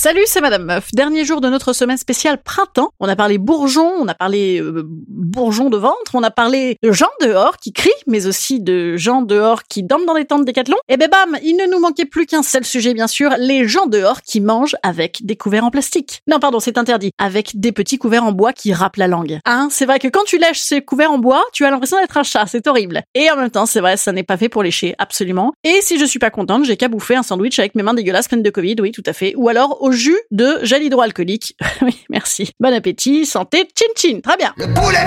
Salut, c'est Madame Meuf. Dernier jour de notre semaine spéciale printemps. On a parlé bourgeons, on a parlé euh, bourgeons de ventre, on a parlé de gens dehors qui crient, mais aussi de gens dehors qui dorment dans des tentes décathlon. Et ben bam, il ne nous manquait plus qu'un seul sujet bien sûr, les gens dehors qui mangent avec des couverts en plastique. Non, pardon, c'est interdit. Avec des petits couverts en bois qui râpent la langue. Hein, c'est vrai que quand tu lèches ces couverts en bois, tu as l'impression d'être un chat, c'est horrible. Et en même temps, c'est vrai, ça n'est pas fait pour lécher, absolument. Et si je suis pas contente, j'ai qu'à bouffer un sandwich avec mes mains dégueulasses pleines de Covid, oui, tout à fait. Ou alors au jus de gel hydroalcoolique. oui, merci. Bon appétit, santé, chin chin, très bien. Le poulet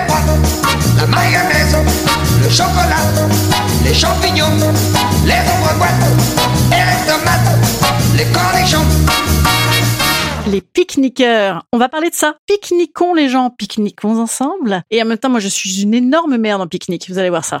la mayonnaise, le chocolat, les champignons, les ombres boîtes et les tomates, les cornichons. Les pique-niqueurs. On va parler de ça. Pique-niquons les gens, pique-niquons ensemble. Et en même temps, moi je suis une énorme merde en pique-nique, vous allez voir ça.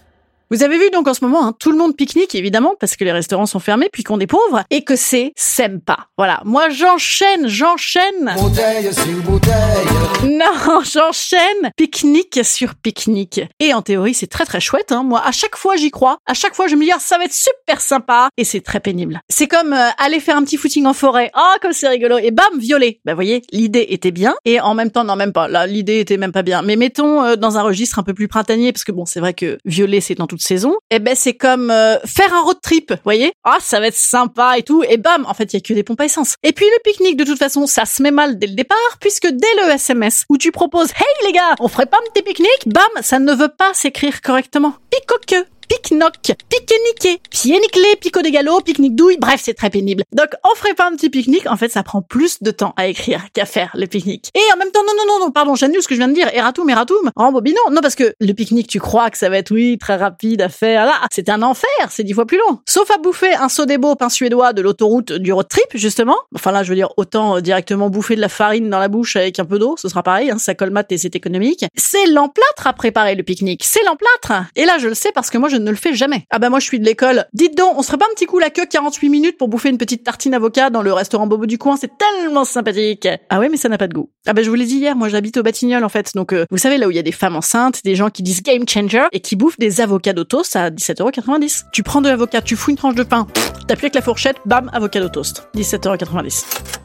Vous avez vu donc en ce moment, hein, tout le monde pique-nique évidemment parce que les restaurants sont fermés puis qu'on est pauvres et que c'est sympa. Voilà, moi j'enchaîne, j'enchaîne. Bouteille sur bouteille. Non, j'enchaîne pique-nique sur pique-nique. Et en théorie, c'est très très chouette. Hein. Moi, à chaque fois, j'y crois. À chaque fois, je me dis, ah, ça va être super sympa. Et c'est très pénible. C'est comme euh, aller faire un petit footing en forêt. Ah, comme c'est rigolo. Et bam, violet. Bah, voyez, l'idée était bien. Et en même temps, non, même pas. Là, l'idée était même pas bien. Mais mettons euh, dans un registre un peu plus printanier, parce que bon, c'est vrai que violet, c'est dans toute saison. Et ben, c'est comme euh, faire un road trip. Voyez? Ah, ça va être sympa et tout. Et bam, en fait, il y a que des pompes à essence. Et puis le pique-nique, de toute façon, ça se met mal dès le départ, puisque dès le SMS où tu proposes Hey les gars, on ferait pas un petit pique-nique Bam, ça ne veut pas s'écrire correctement. Picoque pique-noc, pique-niqué, pied-niclé, pico des galops, pique-nique douille, bref, c'est très pénible. Donc, on ferait pas un petit pique-nique, en fait, ça prend plus de temps à écrire qu'à faire le pique-nique. Et en même temps, non, non, non, non, pardon, j'annule ce que je viens de dire, eratum, en bobinant. Non, parce que le pique-nique, tu crois que ça va être, oui, très rapide à faire, là, c'est un enfer, c'est dix fois plus long. Sauf à bouffer un sodebo pain suédois de l'autoroute du road trip, justement. Enfin là, je veux dire, autant euh, directement bouffer de la farine dans la bouche avec un peu d'eau, ce sera pareil, hein, ça colmate et c'est économique. C'est l'emplâtre à préparer le pique-nique, c'est l'emplâtre. Et là, je le sais parce que moi, je ne le fais jamais. Ah bah moi, je suis de l'école. Dites donc, on serait pas un petit coup la queue 48 minutes pour bouffer une petite tartine avocat dans le restaurant Bobo du coin, c'est tellement sympathique. Ah ouais, mais ça n'a pas de goût. Ah bah je vous l'ai dit hier, moi j'habite au Batignolles en fait, donc euh, vous savez là où il y a des femmes enceintes, des gens qui disent game changer et qui bouffent des avocats toast à 17,90€. Tu prends de l'avocat, tu fous une tranche de pain, t'appuies avec la fourchette, bam, avocado toast, 17,90€.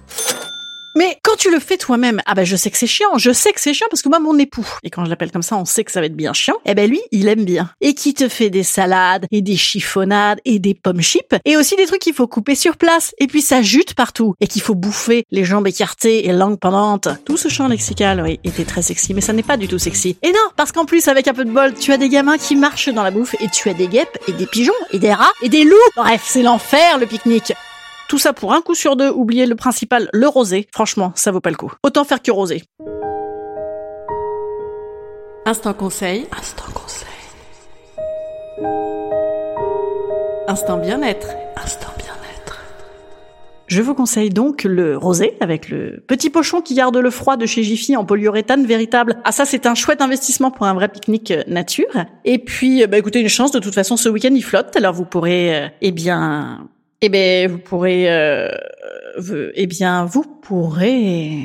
Mais quand tu le fais toi-même, ah ben je sais que c'est chiant, je sais que c'est chiant parce que moi mon époux, et quand je l'appelle comme ça, on sait que ça va être bien chiant, eh ben lui, il aime bien. Et qui te fait des salades, et des chiffonnades, et des pommes chips, et aussi des trucs qu'il faut couper sur place, et puis ça jute partout, et qu'il faut bouffer les jambes écartées et langue pendante. Tout ce champ lexical, oui, était très sexy, mais ça n'est pas du tout sexy. Et non, parce qu'en plus, avec un peu de bol, tu as des gamins qui marchent dans la bouffe, et tu as des guêpes, et des pigeons, et des rats, et des loups. Bref, c'est l'enfer le pique-nique. Tout ça pour un coup sur deux, oublier le principal, le rosé. Franchement, ça vaut pas le coup. Autant faire que rosé. Instant conseil. Instant conseil. Instant bien-être. Instant bien-être. Je vous conseille donc le rosé avec le petit pochon qui garde le froid de chez Jiffy en polyuréthane véritable. Ah ça c'est un chouette investissement pour un vrai pique-nique euh, nature. Et puis euh, bah écoutez une chance de toute façon ce week-end il flotte alors vous pourrez euh, eh bien eh ben, vous pourrez, euh, eh bien, vous pourrez.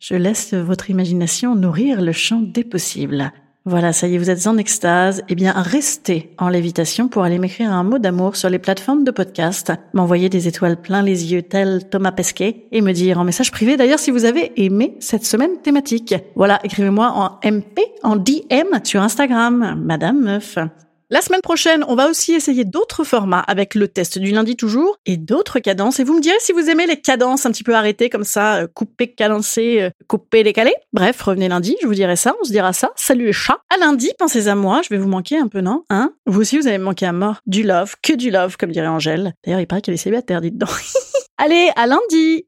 Je laisse votre imagination nourrir le champ des possibles. Voilà, ça y est, vous êtes en extase. Eh bien, restez en lévitation pour aller m'écrire un mot d'amour sur les plateformes de podcast, m'envoyer des étoiles plein les yeux tel Thomas Pesquet et me dire en message privé d'ailleurs si vous avez aimé cette semaine thématique. Voilà, écrivez-moi en MP, en DM sur Instagram, Madame Meuf. La semaine prochaine, on va aussi essayer d'autres formats avec le test du lundi toujours et d'autres cadences. Et vous me direz si vous aimez les cadences un petit peu arrêtées comme ça, euh, coupées, cadencées, euh, coupées, décalées. Bref, revenez lundi, je vous dirai ça, on se dira ça. Salut les chats. À lundi, pensez à moi, je vais vous manquer un peu, non Hein? Vous aussi, vous allez me manquer à mort. Du love, que du love, comme dirait Angèle. D'ailleurs, il paraît qu'elle est célibataire, dites donc. Allez, à lundi